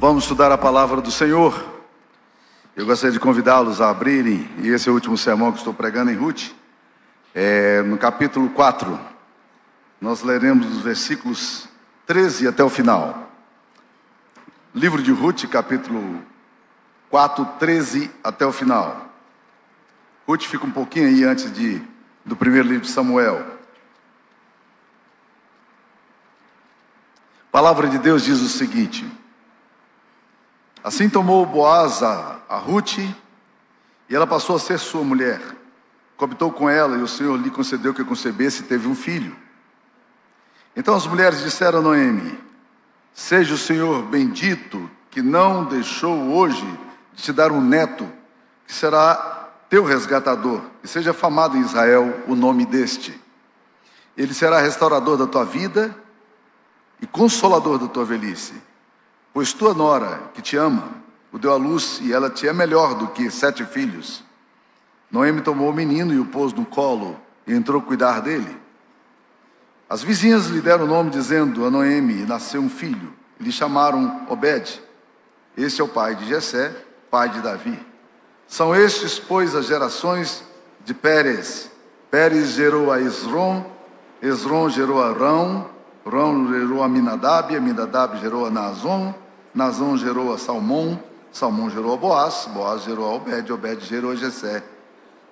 Vamos estudar a palavra do Senhor. Eu gostaria de convidá-los a abrirem, e esse é o último sermão que estou pregando em Ruth, é, no capítulo 4. Nós leremos os versículos 13 até o final. Livro de Ruth, capítulo 4, 13 até o final. Ruth fica um pouquinho aí antes de, do primeiro livro de Samuel. A palavra de Deus diz o seguinte: Assim tomou Boaz a, a Ruth, e ela passou a ser sua mulher. Cobitou com ela, e o Senhor lhe concedeu que concebesse e teve um filho. Então as mulheres disseram a Noemi: Seja o Senhor bendito, que não deixou hoje de te dar um neto, que será teu resgatador, e seja famado em Israel o nome deste. Ele será restaurador da tua vida e consolador da tua velhice. Pois tua nora, que te ama, o deu à luz e ela te é melhor do que sete filhos. Noemi tomou o menino e o pôs no colo e entrou a cuidar dele. As vizinhas lhe deram o nome, dizendo a Noemi: nasceu um filho. E lhe chamaram Obed. Esse é o pai de Jessé, pai de Davi. São estes, pois, as gerações de Pérez. Pérez gerou a Esron, Esron gerou a Rão, Rão gerou a Minadab, Minadab gerou a Nazon, Nazon gerou a Salmão, Salmão gerou a Boaz, Boaz gerou a Obed, Obed gerou a Jessé,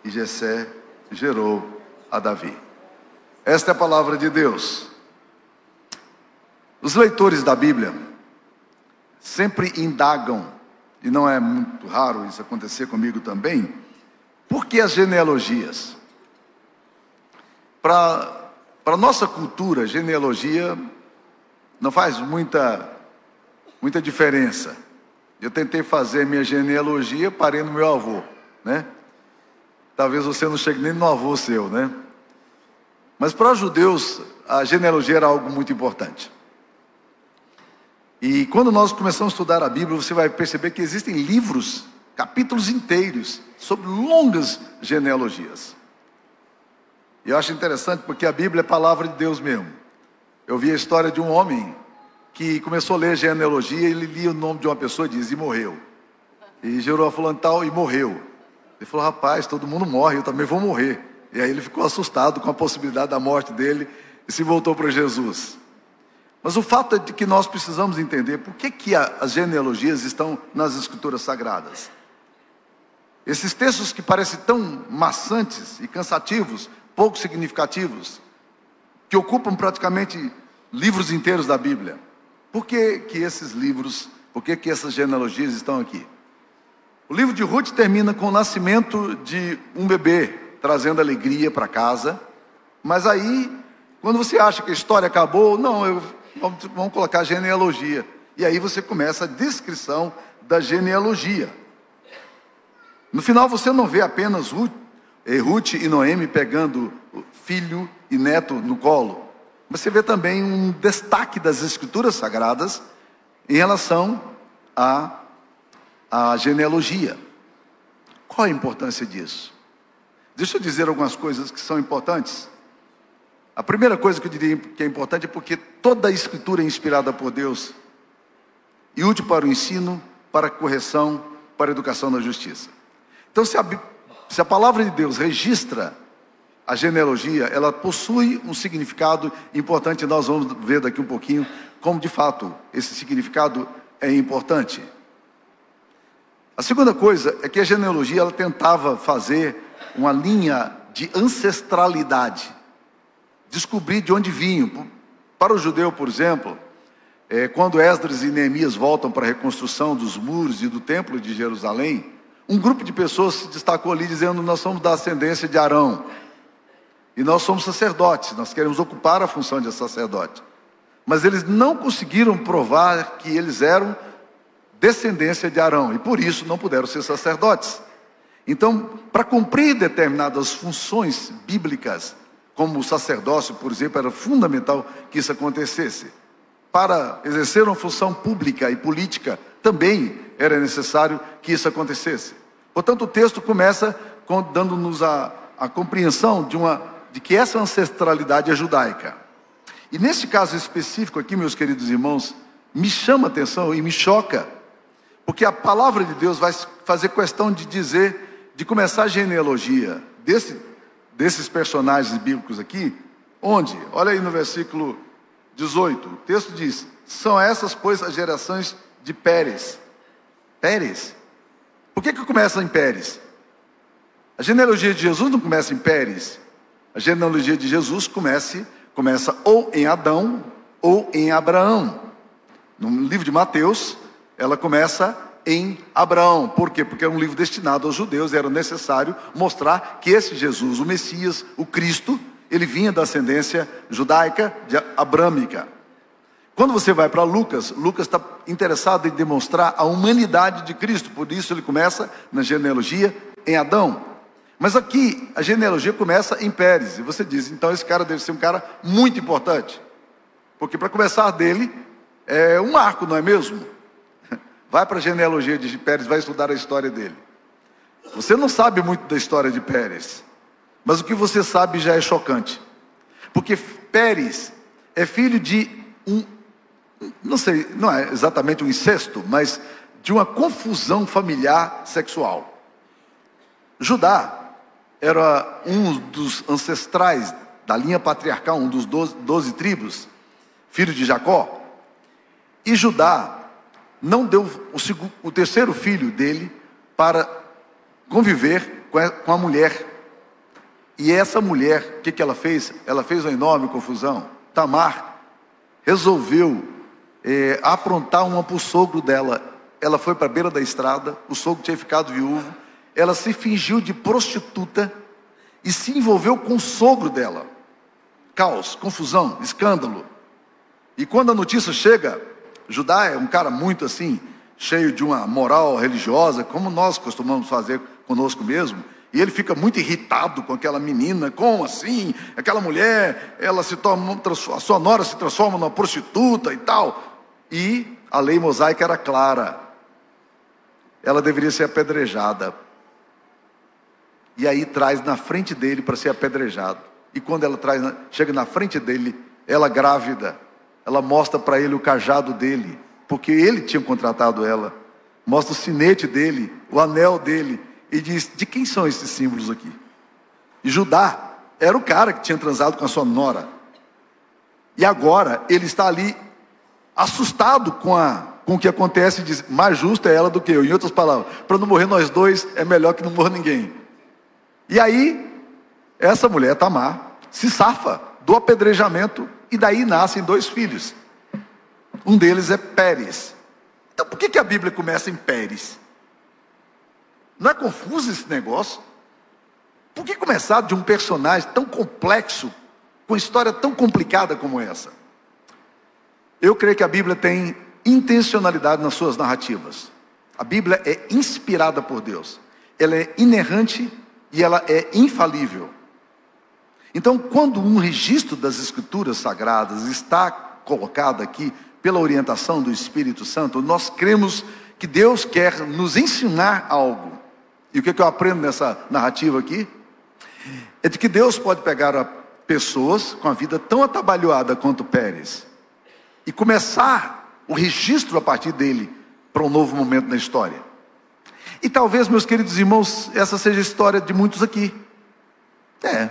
e Jessé gerou a Davi. Esta é a palavra de Deus. Os leitores da Bíblia sempre indagam, e não é muito raro isso acontecer comigo também, por que as genealogias? Para a nossa cultura, genealogia não faz muita, muita diferença. Eu tentei fazer minha genealogia, parei no meu avô, né? Talvez você não chegue nem no avô seu, né? Mas para os judeus, a genealogia era algo muito importante. E quando nós começamos a estudar a Bíblia, você vai perceber que existem livros, capítulos inteiros, sobre longas genealogias. E eu acho interessante porque a Bíblia é palavra de Deus mesmo. Eu vi a história de um homem que começou a ler genealogia ele lia o nome de uma pessoa e diz, e morreu. E gerou a tal e morreu. Ele falou, rapaz, todo mundo morre, eu também vou morrer. E aí ele ficou assustado com a possibilidade da morte dele e se voltou para Jesus. Mas o fato é de que nós precisamos entender por que, que as genealogias estão nas escrituras sagradas. Esses textos que parecem tão maçantes e cansativos pouco significativos, que ocupam praticamente livros inteiros da Bíblia. Por que, que esses livros, por que, que essas genealogias estão aqui? O livro de Ruth termina com o nascimento de um bebê, trazendo alegria para casa. Mas aí, quando você acha que a história acabou, não, eu, vamos, vamos colocar genealogia. E aí você começa a descrição da genealogia. No final você não vê apenas Ruth, e Ruth e Noemi pegando filho e neto no colo. Você vê também um destaque das escrituras sagradas em relação à, genealogia. Qual a importância disso? Deixa eu dizer algumas coisas que são importantes. A primeira coisa que eu diria que é importante é porque toda a escritura é inspirada por Deus e útil para o ensino, para a correção, para a educação na justiça. Então, se a, se a palavra de Deus registra a genealogia, ela possui um significado importante, nós vamos ver daqui um pouquinho como de fato esse significado é importante. A segunda coisa é que a genealogia ela tentava fazer uma linha de ancestralidade, descobrir de onde vinham. Para o judeu, por exemplo, é, quando Esdras e Neemias voltam para a reconstrução dos muros e do templo de Jerusalém, um grupo de pessoas se destacou ali dizendo: Nós somos da ascendência de Arão. E nós somos sacerdotes, nós queremos ocupar a função de sacerdote. Mas eles não conseguiram provar que eles eram descendência de Arão e por isso não puderam ser sacerdotes. Então, para cumprir determinadas funções bíblicas, como o sacerdócio, por exemplo, era fundamental que isso acontecesse. Para exercer uma função pública e política, também era necessário que isso acontecesse. Portanto, o texto começa dando-nos a, a compreensão de, uma, de que essa ancestralidade é judaica. E nesse caso específico aqui, meus queridos irmãos, me chama atenção e me choca Porque a palavra de Deus vai fazer questão de dizer, de começar a genealogia desse, desses personagens bíblicos aqui, onde? Olha aí no versículo 18, o texto diz: São essas, pois, as gerações de Pérez. Pérez? Por que, que começa em Pérez? A genealogia de Jesus não começa em Pérez. A genealogia de Jesus começa, começa ou em Adão ou em Abraão. No livro de Mateus, ela começa em Abraão. Por quê? Porque é um livro destinado aos judeus, era necessário mostrar que esse Jesus, o Messias, o Cristo, ele vinha da ascendência judaica, de abrâmica. Quando você vai para Lucas, Lucas está interessado em demonstrar a humanidade de Cristo, por isso ele começa na genealogia em Adão. Mas aqui a genealogia começa em Pérez, e você diz, então esse cara deve ser um cara muito importante, porque para começar dele é um marco, não é mesmo? Vai para a genealogia de Pérez, vai estudar a história dele. Você não sabe muito da história de Pérez, mas o que você sabe já é chocante, porque Pérez é filho de um, não sei, não é exatamente um incesto, mas de uma confusão familiar sexual. Judá era um dos ancestrais da linha patriarcal, um dos doze, doze tribos, filho de Jacó. E Judá não deu o, o terceiro filho dele para conviver com a, com a mulher. E essa mulher, o que, que ela fez? Ela fez uma enorme confusão. Tamar resolveu é, aprontar uma para o sogro dela. Ela foi para a beira da estrada, o sogro tinha ficado viúvo ela se fingiu de prostituta e se envolveu com o sogro dela. Caos, confusão, escândalo. E quando a notícia chega, Judá é um cara muito assim, cheio de uma moral religiosa, como nós costumamos fazer conosco mesmo. E ele fica muito irritado com aquela menina, como assim? Aquela mulher, ela se torna, a sua nora se transforma numa prostituta e tal. E a lei mosaica era clara. Ela deveria ser apedrejada e aí traz na frente dele para ser apedrejado. E quando ela traz, chega na frente dele, ela grávida, ela mostra para ele o cajado dele, porque ele tinha contratado ela. Mostra o sinete dele, o anel dele, e diz: De quem são esses símbolos aqui? E Judá era o cara que tinha transado com a sua nora. E agora ele está ali assustado com, a, com o que acontece e diz: Mais justa é ela do que eu. Em outras palavras, para não morrer nós dois, é melhor que não morra ninguém. E aí, essa mulher, Tamar, se safa do apedrejamento e daí nascem dois filhos. Um deles é Pérez. Então por que, que a Bíblia começa em Pérez? Não é confuso esse negócio? Por que começar de um personagem tão complexo, com história tão complicada como essa? Eu creio que a Bíblia tem intencionalidade nas suas narrativas. A Bíblia é inspirada por Deus. Ela é inerrante e ela é infalível. Então, quando um registro das Escrituras Sagradas está colocado aqui pela orientação do Espírito Santo, nós cremos que Deus quer nos ensinar algo. E o que, é eu aprendo nessa narrativa aqui? É de que Deus pode pegar pessoas com a vida tão atabalhoada quanto Pérez e começar o registro a partir dele para um novo momento na história. E talvez, meus queridos irmãos, essa seja a história de muitos aqui. É.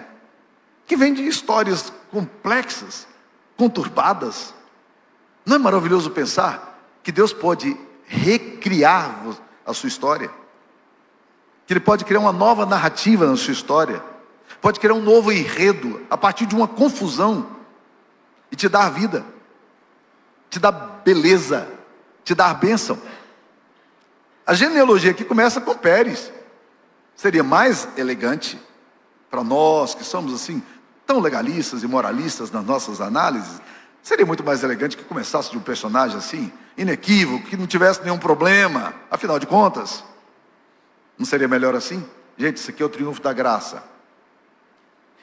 Que vem de histórias complexas, conturbadas. Não é maravilhoso pensar que Deus pode recriar a sua história? Que Ele pode criar uma nova narrativa na sua história? Pode criar um novo enredo a partir de uma confusão e te dar vida, te dar beleza, te dar bênção. A genealogia aqui começa com Pérez. Seria mais elegante para nós que somos assim tão legalistas e moralistas nas nossas análises. Seria muito mais elegante que começasse de um personagem assim, inequívoco, que não tivesse nenhum problema, afinal de contas. Não seria melhor assim? Gente, isso aqui é o triunfo da graça.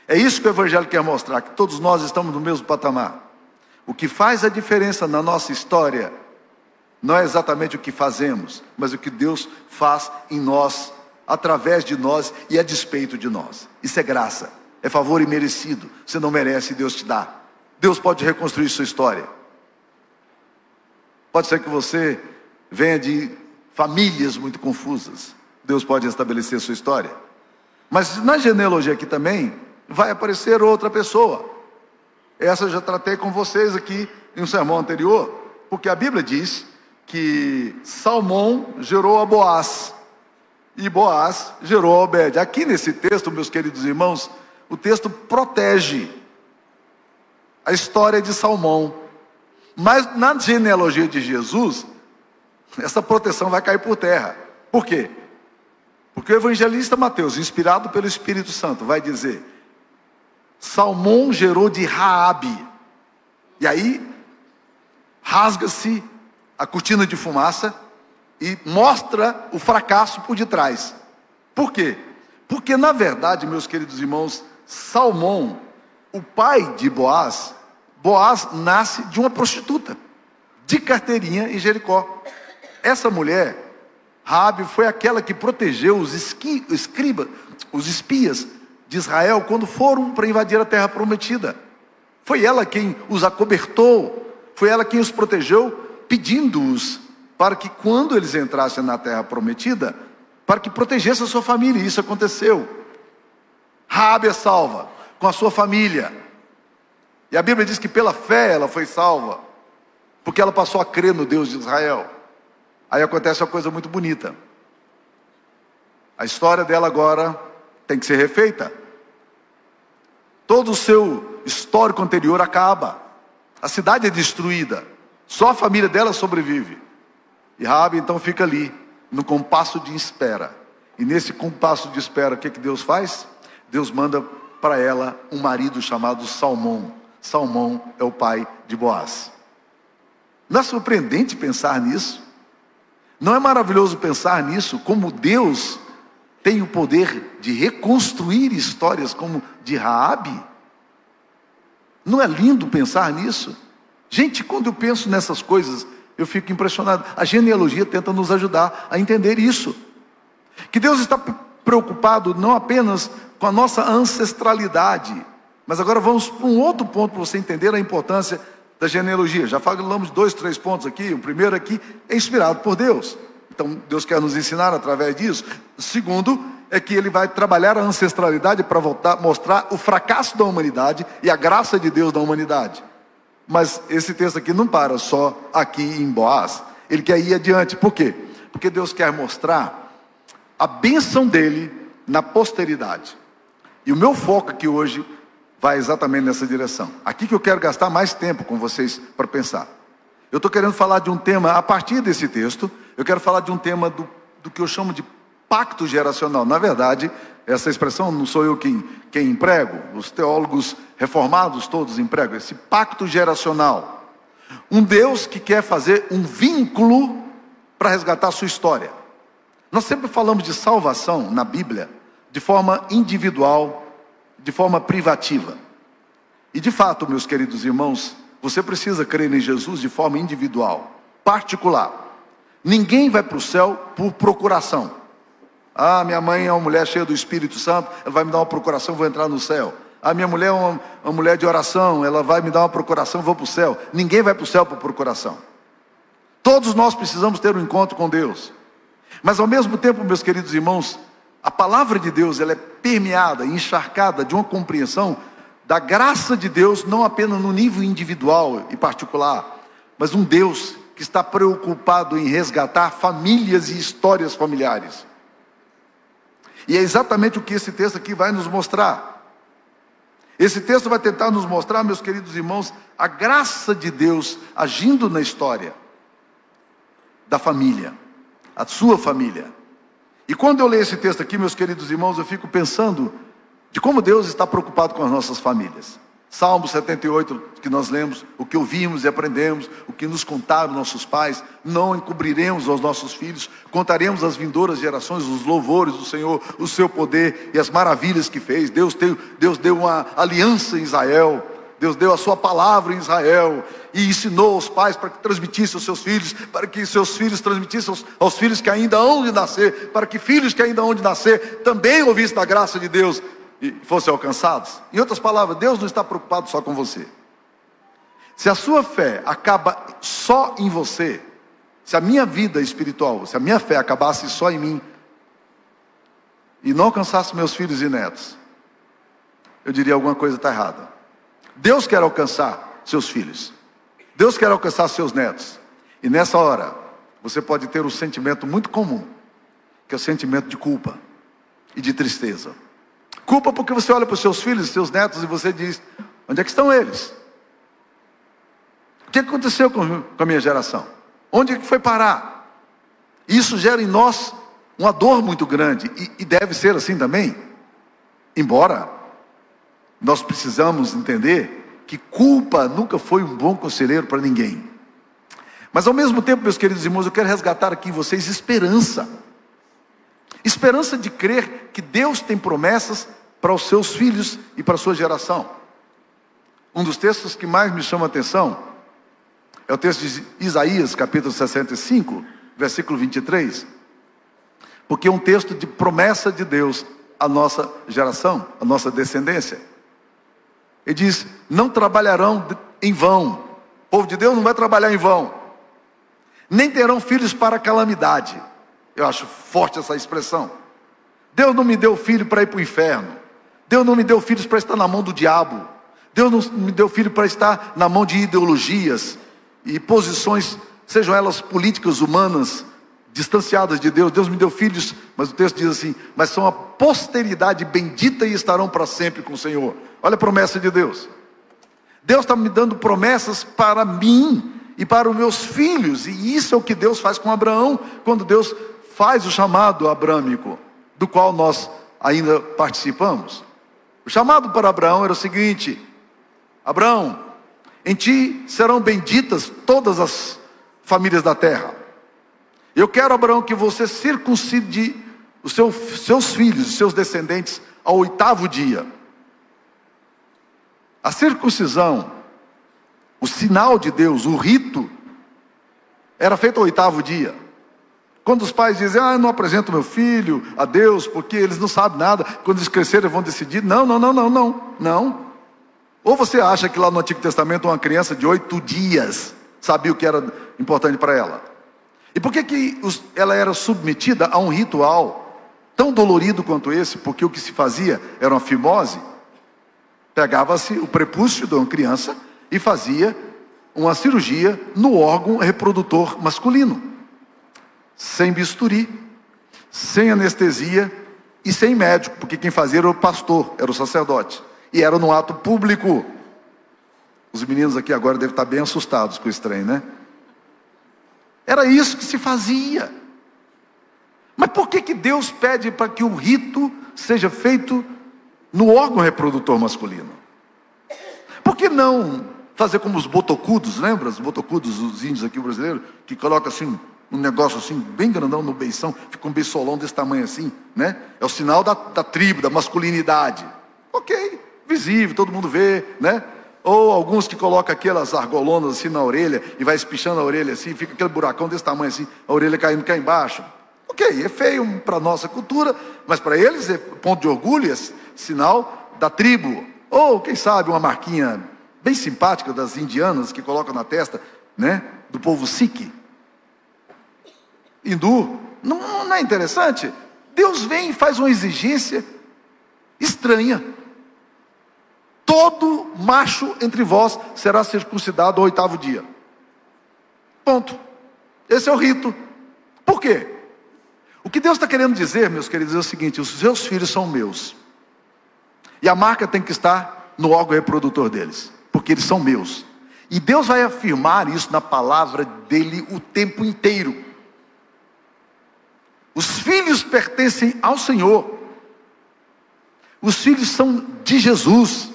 É isso que o Evangelho quer mostrar, que todos nós estamos no mesmo patamar. O que faz a diferença na nossa história não é exatamente o que fazemos, mas o que Deus faz em nós, através de nós e a despeito de nós. Isso é graça, é favor imerecido. Você não merece, Deus te dá. Deus pode reconstruir sua história. Pode ser que você venha de famílias muito confusas. Deus pode estabelecer sua história. Mas na genealogia aqui também vai aparecer outra pessoa. Essa eu já tratei com vocês aqui em um sermão anterior, porque a Bíblia diz que Salmão gerou a Boaz e Boaz gerou a Obed. Aqui nesse texto, meus queridos irmãos, o texto protege a história de Salmão. Mas na genealogia de Jesus, essa proteção vai cair por terra. Por quê? Porque o evangelista Mateus, inspirado pelo Espírito Santo, vai dizer: Salmão gerou de Raabe. E aí rasga-se a cortina de fumaça e mostra o fracasso por detrás. Por quê? Porque na verdade, meus queridos irmãos, Salmão, o pai de Boaz, Boaz nasce de uma prostituta, de carteirinha em Jericó. Essa mulher, Rabi, foi aquela que protegeu os esqui, escriba, os espias de Israel quando foram para invadir a terra prometida. Foi ela quem os acobertou, foi ela quem os protegeu, pedindo-os para que quando eles entrassem na terra prometida, para que protegesse a sua família. E isso aconteceu. Rabi é salva com a sua família. E a Bíblia diz que pela fé ela foi salva, porque ela passou a crer no Deus de Israel. Aí acontece uma coisa muito bonita. A história dela agora tem que ser refeita. Todo o seu histórico anterior acaba. A cidade é destruída. Só a família dela sobrevive. E Rabi então fica ali, no compasso de espera. E nesse compasso de espera, o que, que Deus faz? Deus manda para ela um marido chamado Salmão. Salmão é o pai de Boaz. Não é surpreendente pensar nisso? Não é maravilhoso pensar nisso? Como Deus tem o poder de reconstruir histórias como de Raabe? Não é lindo pensar nisso? Gente, quando eu penso nessas coisas, eu fico impressionado. A genealogia tenta nos ajudar a entender isso. Que Deus está preocupado não apenas com a nossa ancestralidade, mas agora vamos para um outro ponto para você entender a importância da genealogia. Já falamos dois, três pontos aqui. O primeiro aqui é inspirado por Deus. Então Deus quer nos ensinar através disso. O segundo é que ele vai trabalhar a ancestralidade para mostrar o fracasso da humanidade e a graça de Deus na humanidade. Mas esse texto aqui não para só aqui em Boaz. Ele quer ir adiante. Por quê? Porque Deus quer mostrar a bênção dele na posteridade. E o meu foco aqui hoje vai exatamente nessa direção. Aqui que eu quero gastar mais tempo com vocês para pensar. Eu estou querendo falar de um tema, a partir desse texto, eu quero falar de um tema do, do que eu chamo de pacto geracional. Na verdade, essa expressão não sou eu quem, quem emprego, os teólogos reformados todos empregam, esse pacto geracional. Um Deus que quer fazer um vínculo para resgatar a sua história. Nós sempre falamos de salvação na Bíblia de forma individual, de forma privativa. E de fato, meus queridos irmãos, você precisa crer em Jesus de forma individual, particular. Ninguém vai para o céu por procuração. Ah, minha mãe é uma mulher cheia do Espírito Santo, ela vai me dar uma procuração, vou entrar no céu. Ah, minha mulher é uma, uma mulher de oração, ela vai me dar uma procuração, vou para o céu. Ninguém vai para o céu por procuração. Todos nós precisamos ter um encontro com Deus. Mas ao mesmo tempo, meus queridos irmãos, a palavra de Deus ela é permeada, encharcada de uma compreensão da graça de Deus, não apenas no nível individual e particular, mas um Deus que está preocupado em resgatar famílias e histórias familiares. E é exatamente o que esse texto aqui vai nos mostrar. Esse texto vai tentar nos mostrar, meus queridos irmãos, a graça de Deus agindo na história da família, a sua família. E quando eu leio esse texto aqui, meus queridos irmãos, eu fico pensando de como Deus está preocupado com as nossas famílias. Salmo 78, que nós lemos, o que ouvimos e aprendemos, o que nos contaram nossos pais, não encobriremos aos nossos filhos, contaremos às vindouras gerações os louvores do Senhor, o seu poder e as maravilhas que fez. Deus, tem, Deus deu uma aliança em Israel, Deus deu a sua palavra em Israel e ensinou os pais para que transmitissem aos seus filhos, para que seus filhos transmitissem aos, aos filhos que ainda hão de nascer, para que filhos que ainda hão de nascer também ouvissem da graça de Deus e fossem alcançados. Em outras palavras, Deus não está preocupado só com você. Se a sua fé acaba só em você, se a minha vida espiritual, se a minha fé acabasse só em mim e não alcançasse meus filhos e netos, eu diria alguma coisa está errada. Deus quer alcançar seus filhos. Deus quer alcançar seus netos. E nessa hora, você pode ter um sentimento muito comum, que é o sentimento de culpa e de tristeza. Culpa porque você olha para os seus filhos, seus netos e você diz: onde é que estão eles? O que aconteceu com a minha geração? Onde é que foi parar? Isso gera em nós uma dor muito grande e, e deve ser assim também. Embora nós precisamos entender que culpa nunca foi um bom conselheiro para ninguém. Mas ao mesmo tempo, meus queridos irmãos, eu quero resgatar aqui em vocês esperança. Esperança de crer que Deus tem promessas para os seus filhos e para a sua geração. Um dos textos que mais me chama a atenção é o texto de Isaías, capítulo 65, versículo 23. Porque é um texto de promessa de Deus à nossa geração, à nossa descendência. Ele diz: Não trabalharão em vão. O povo de Deus não vai trabalhar em vão. Nem terão filhos para calamidade. Eu acho forte essa expressão. Deus não me deu filho para ir para o inferno. Deus não me deu filhos para estar na mão do diabo. Deus não me deu filho para estar na mão de ideologias e posições, sejam elas políticas, humanas, distanciadas de Deus. Deus me deu filhos, mas o texto diz assim: mas são a posteridade bendita e estarão para sempre com o Senhor. Olha a promessa de Deus. Deus está me dando promessas para mim e para os meus filhos, e isso é o que Deus faz com Abraão, quando Deus faz o chamado abrâmico, do qual nós ainda participamos. O chamado para Abraão era o seguinte: Abraão, em ti serão benditas todas as famílias da terra. Eu quero, Abraão, que você circuncide os seus, seus filhos, os seus descendentes, ao oitavo dia. A circuncisão, o sinal de Deus, o rito, era feito ao oitavo dia. Quando os pais dizem, ah, eu não apresento meu filho a Deus, porque eles não sabem nada, quando eles crescerem vão decidir. Não, não, não, não, não, não. Ou você acha que lá no Antigo Testamento uma criança de oito dias sabia o que era importante para ela? E por que, que ela era submetida a um ritual tão dolorido quanto esse? Porque o que se fazia era uma fimose. Pegava-se o prepúcio de uma criança e fazia uma cirurgia no órgão reprodutor masculino sem bisturi, sem anestesia e sem médico, porque quem fazia era o pastor, era o sacerdote, e era no ato público. Os meninos aqui agora devem estar bem assustados com o estranho, né? Era isso que se fazia. Mas por que, que Deus pede para que o rito seja feito no órgão reprodutor masculino? Por que não fazer como os botocudos, lembra? Os botocudos, os índios aqui brasileiros, que colocam assim um negócio assim, bem grandão no beição, fica um beisolão desse tamanho assim, né? É o sinal da, da tribo, da masculinidade. Ok, visível, todo mundo vê, né? Ou alguns que colocam aquelas argolonas assim na orelha e vai espichando a orelha assim, fica aquele buracão desse tamanho assim, a orelha caindo cá embaixo. Ok, é feio para a nossa cultura, mas para eles é ponto de orgulho, é sinal da tribo. Ou, quem sabe, uma marquinha bem simpática das indianas que colocam na testa, né? Do povo Sikh hindu. Não, não é interessante? Deus vem e faz uma exigência estranha. Todo macho entre vós será circuncidado ao oitavo dia. Ponto. Esse é o rito. Por quê? O que Deus está querendo dizer, meus queridos, é o seguinte: os seus filhos são meus. E a marca tem que estar no órgão reprodutor deles, porque eles são meus. E Deus vai afirmar isso na palavra dele o tempo inteiro. Os filhos pertencem ao Senhor. Os filhos são de Jesus.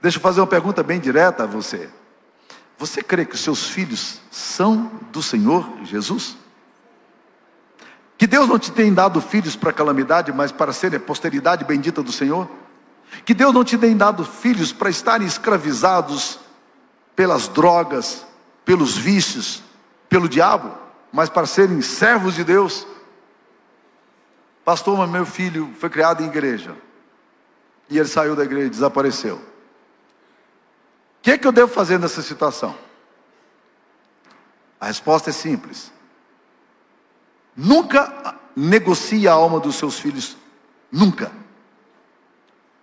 Deixa eu fazer uma pergunta bem direta a você. Você crê que os seus filhos são do Senhor Jesus? Que Deus não te tem dado filhos para calamidade, mas para serem a posteridade bendita do Senhor? Que Deus não te tem dado filhos para estarem escravizados pelas drogas, pelos vícios, pelo diabo? Mas para serem servos de Deus. Pastor, mas meu filho foi criado em igreja. E ele saiu da igreja desapareceu. O que, é que eu devo fazer nessa situação? A resposta é simples. Nunca negocie a alma dos seus filhos. Nunca.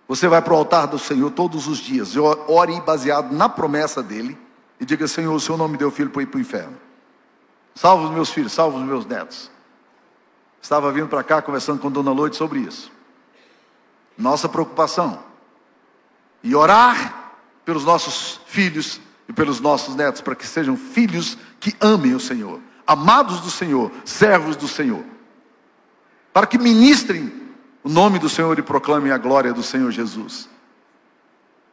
Você vai para o altar do Senhor todos os dias. Ore baseado na promessa dele. E diga: Senhor, o Senhor não me deu filho para ir para o inferno. Salva os meus filhos, salva os meus netos. Estava vindo para cá conversando com Dona Loide sobre isso. Nossa preocupação. E orar pelos nossos filhos e pelos nossos netos, para que sejam filhos que amem o Senhor, amados do Senhor, servos do Senhor. Para que ministrem o nome do Senhor e proclamem a glória do Senhor Jesus.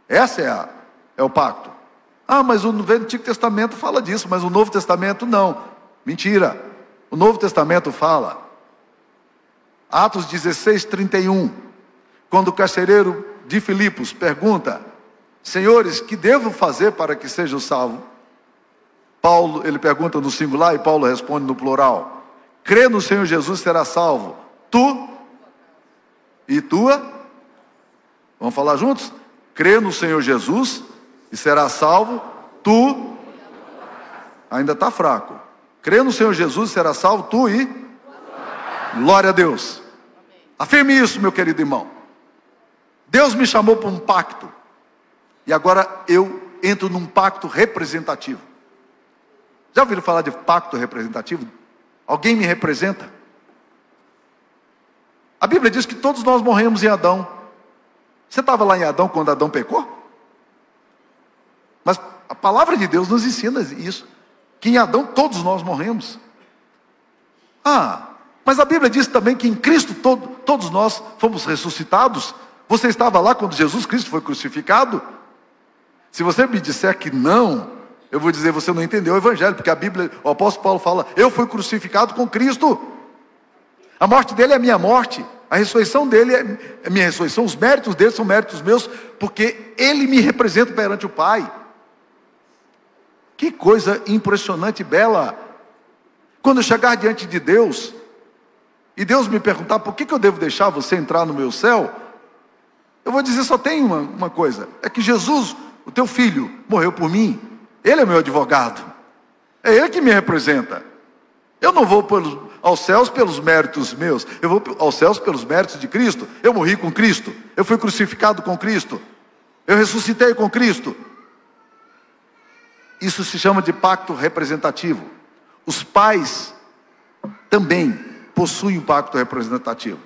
Essa é, a, é o pacto. Ah, mas o Antigo Testamento fala disso, mas o Novo Testamento não. Mentira. O Novo Testamento fala Atos 16, 31. Quando o carcereiro de Filipos pergunta, senhores, que devo fazer para que seja salvo? Paulo, ele pergunta no singular e Paulo responde no plural. Crê no Senhor Jesus será salvo. Tu e tua? Vamos falar juntos? Crê no Senhor Jesus e será salvo. Tu ainda está fraco. Crê no Senhor Jesus será salvo. Tu e Glória a Deus. Afirme isso, meu querido irmão. Deus me chamou para um pacto. E agora eu entro num pacto representativo. Já ouviram falar de pacto representativo? Alguém me representa? A Bíblia diz que todos nós morremos em Adão. Você estava lá em Adão quando Adão pecou? Mas a palavra de Deus nos ensina isso. Que em Adão todos nós morremos. Ah, mas a Bíblia diz também que em Cristo todo, todos nós fomos ressuscitados. Você estava lá quando Jesus Cristo foi crucificado? Se você me disser que não, eu vou dizer você não entendeu o Evangelho, porque a Bíblia, o apóstolo Paulo fala: Eu fui crucificado com Cristo. A morte dele é a minha morte, a ressurreição dele é a minha ressurreição, os méritos dele são méritos meus, porque ele me representa perante o Pai. Que coisa impressionante e bela. Quando eu chegar diante de Deus, e Deus me perguntar por que, que eu devo deixar você entrar no meu céu, eu vou dizer só tem uma, uma coisa: é que Jesus, o teu filho, morreu por mim, ele é meu advogado, é ele que me representa. Eu não vou pelos, aos céus pelos méritos meus, eu vou aos céus pelos méritos de Cristo. Eu morri com Cristo, eu fui crucificado com Cristo, eu ressuscitei com Cristo. Isso se chama de pacto representativo. Os pais também possui um pacto representativo.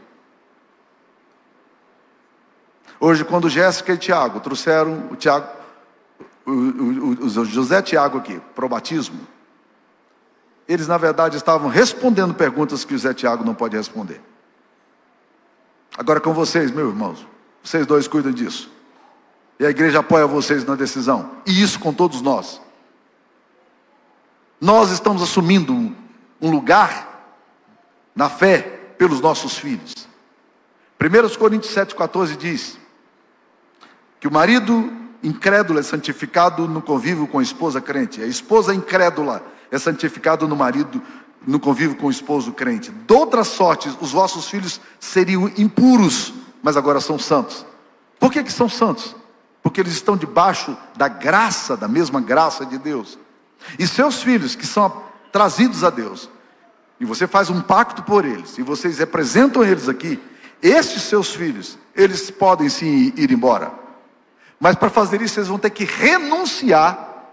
Hoje, quando Jéssica e Tiago trouxeram o Tiago, o, o, o José Tiago aqui, para o batismo, eles na verdade estavam respondendo perguntas que o José Tiago não pode responder. Agora com vocês, meus irmãos, vocês dois cuidam disso. E a igreja apoia vocês na decisão. E isso com todos nós. Nós estamos assumindo um, lugar na fé pelos nossos filhos. 1 Coríntios 7,14 diz que o marido incrédulo é santificado no convívio com a esposa crente, a esposa incrédula é santificada no marido no convívio com o esposo crente. De outra sorte, os vossos filhos seriam impuros, mas agora são santos. Por que, que são santos? Porque eles estão debaixo da graça, da mesma graça de Deus. E seus filhos, que são trazidos a Deus, e você faz um pacto por eles, e vocês representam eles aqui, estes seus filhos, eles podem sim ir embora. Mas para fazer isso, vocês vão ter que renunciar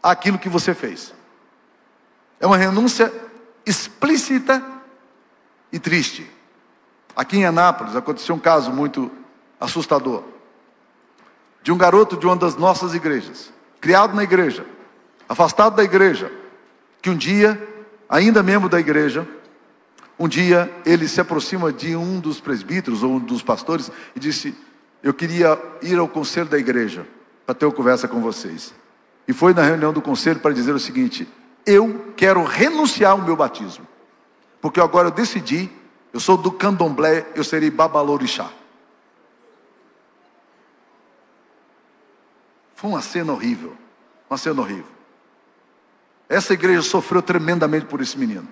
àquilo que você fez. É uma renúncia explícita e triste. Aqui em Anápolis aconteceu um caso muito assustador. De um garoto de uma das nossas igrejas, criado na igreja, afastado da igreja, que um dia ainda membro da igreja, um dia ele se aproxima de um dos presbíteros ou um dos pastores e disse: Eu queria ir ao conselho da igreja para ter uma conversa com vocês. E foi na reunião do conselho para dizer o seguinte: Eu quero renunciar ao meu batismo, porque agora eu decidi, eu sou do candomblé, eu serei babalorixá. Foi uma cena horrível, uma cena horrível. Essa igreja sofreu tremendamente por esse menino.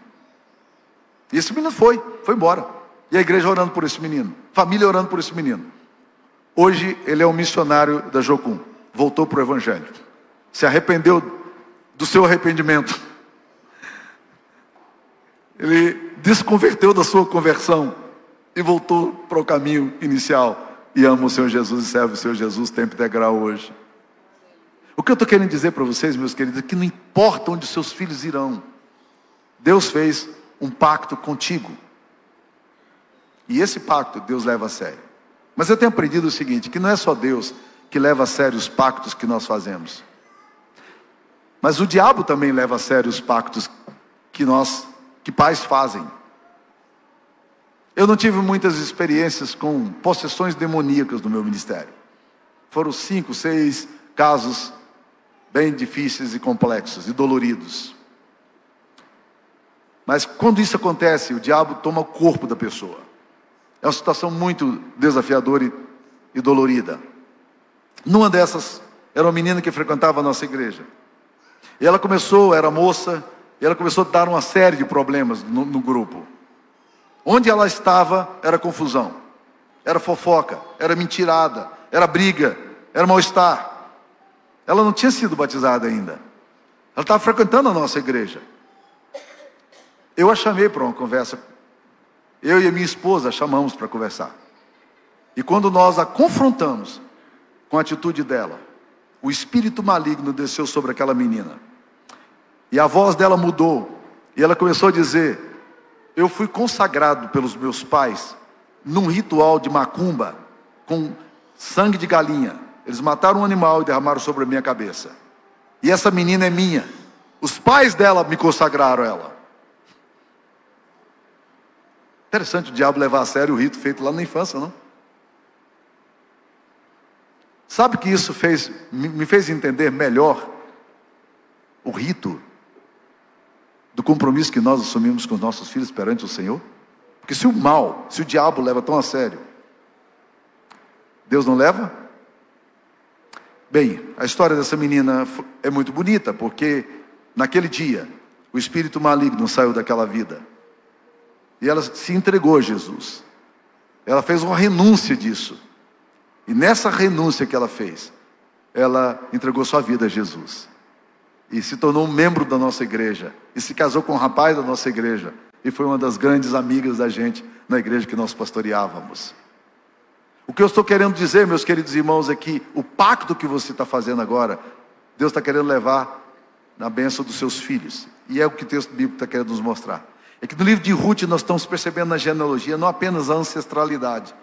E esse menino foi, foi embora. E a igreja orando por esse menino, família orando por esse menino. Hoje ele é um missionário da Jocum, voltou para o Evangelho, se arrependeu do seu arrependimento Ele desconverteu da sua conversão e voltou para o caminho inicial. E ama o Senhor Jesus e serve o Senhor Jesus tempo integral hoje. O que eu estou querendo dizer para vocês, meus queridos, é que não importa onde seus filhos irão, Deus fez um pacto contigo. E esse pacto Deus leva a sério. Mas eu tenho aprendido o seguinte: que não é só Deus que leva a sério os pactos que nós fazemos. Mas o diabo também leva a sério os pactos que nós, que pais fazem. Eu não tive muitas experiências com possessões demoníacas no meu ministério. Foram cinco, seis casos bem difíceis e complexos e doloridos. Mas quando isso acontece, o diabo toma o corpo da pessoa. É uma situação muito desafiadora e, e dolorida. Numa dessas, era uma menina que frequentava a nossa igreja. E ela começou, era moça, e ela começou a dar uma série de problemas no, no grupo. Onde ela estava, era confusão, era fofoca, era mentirada, era briga, era mal-estar. Ela não tinha sido batizada ainda. Ela estava frequentando a nossa igreja. Eu a chamei para uma conversa. Eu e a minha esposa a chamamos para conversar. E quando nós a confrontamos com a atitude dela, o espírito maligno desceu sobre aquela menina. E a voz dela mudou. E ela começou a dizer: Eu fui consagrado pelos meus pais num ritual de macumba com sangue de galinha. Eles mataram um animal e derramaram sobre a minha cabeça. E essa menina é minha. Os pais dela me consagraram ela. Interessante o diabo levar a sério o rito feito lá na infância, não? Sabe que isso fez, me fez entender melhor o rito do compromisso que nós assumimos com os nossos filhos perante o Senhor? Porque se o mal, se o diabo leva tão a sério, Deus não leva? Bem, a história dessa menina é muito bonita, porque naquele dia o espírito maligno saiu daquela vida. E ela se entregou a Jesus. Ela fez uma renúncia disso. E nessa renúncia que ela fez, ela entregou sua vida a Jesus. E se tornou um membro da nossa igreja. E se casou com um rapaz da nossa igreja. E foi uma das grandes amigas da gente na igreja que nós pastoreávamos. O que eu estou querendo dizer, meus queridos irmãos, é que o pacto que você está fazendo agora, Deus está querendo levar na bênção dos seus filhos. E é o que o texto bíblico está querendo nos mostrar. É que no livro de Ruth nós estamos percebendo na genealogia não apenas a ancestralidade,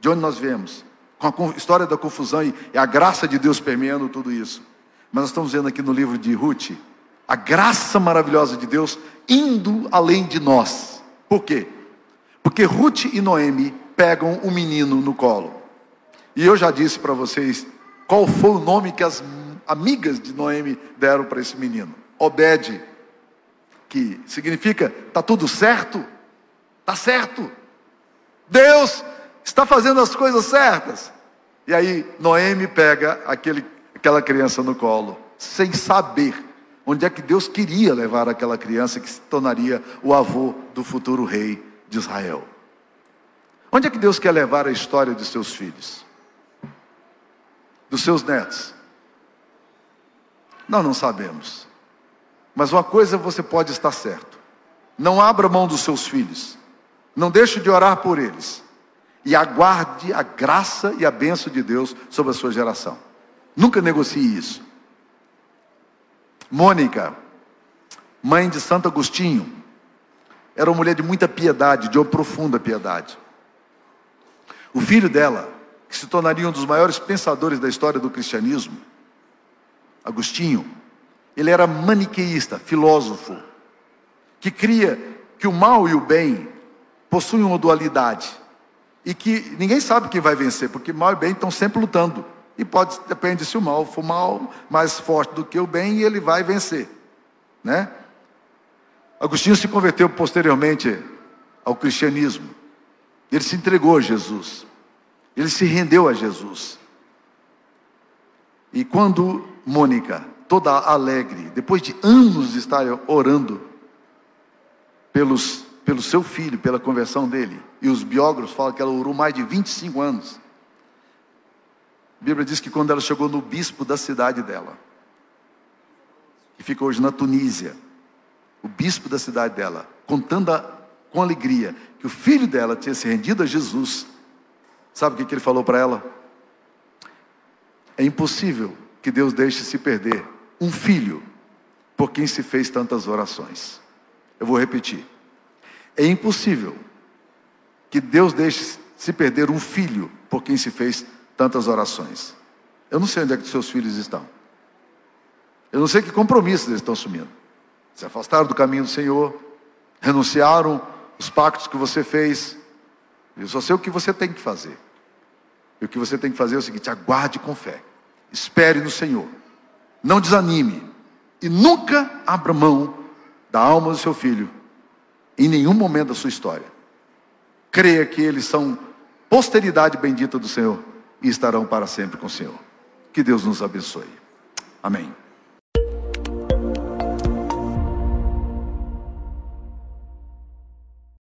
de onde nós vemos, com a história da confusão e a graça de Deus permeando tudo isso. Mas nós estamos vendo aqui no livro de Ruth a graça maravilhosa de Deus indo além de nós. Por quê? Porque Ruth e Noemi pegam o menino no colo. E eu já disse para vocês qual foi o nome que as amigas de Noemi deram para esse menino: Obed, que significa está tudo certo, está certo. Deus está fazendo as coisas certas. E aí Noemi pega aquele, aquela criança no colo, sem saber onde é que Deus queria levar aquela criança que se tornaria o avô do futuro rei de Israel. Onde é que Deus quer levar a história de seus filhos? Dos seus netos? Nós não sabemos. Mas uma coisa você pode estar certo: não abra mão dos seus filhos, não deixe de orar por eles, e aguarde a graça e a bênção de Deus sobre a sua geração. Nunca negocie isso. Mônica, mãe de Santo Agostinho, era uma mulher de muita piedade, de uma profunda piedade. O filho dela, que se tornaria um dos maiores pensadores da história do cristianismo, Agostinho, ele era maniqueísta, filósofo, que cria que o mal e o bem possuem uma dualidade e que ninguém sabe quem vai vencer, porque mal e bem estão sempre lutando. E pode, depende se o mal for mal, mais forte do que o bem, e ele vai vencer, né? Agostinho se converteu posteriormente ao cristianismo. Ele se entregou a Jesus. Ele se rendeu a Jesus. E quando Mônica, toda alegre, depois de anos de estar orando pelos, pelo seu filho, pela conversão dele, e os biógrafos falam que ela orou mais de 25 anos. A Bíblia diz que quando ela chegou no bispo da cidade dela, que fica hoje na Tunísia, o bispo da cidade dela contando a, com alegria que o filho dela tinha se rendido a Jesus, sabe o que, que ele falou para ela? É impossível que Deus deixe se perder um filho por quem se fez tantas orações. Eu vou repetir. É impossível que Deus deixe se perder um filho por quem se fez tantas orações. Eu não sei onde é que seus filhos estão. Eu não sei que compromissos eles estão assumindo. Se afastaram do caminho do Senhor, renunciaram os pactos que você fez. Eu só sei o que você tem que fazer. E o que você tem que fazer é o seguinte: aguarde com fé. Espere no Senhor. Não desanime. E nunca abra mão da alma do seu filho. Em nenhum momento da sua história. Creia que eles são posteridade bendita do Senhor e estarão para sempre com o Senhor. Que Deus nos abençoe. Amém.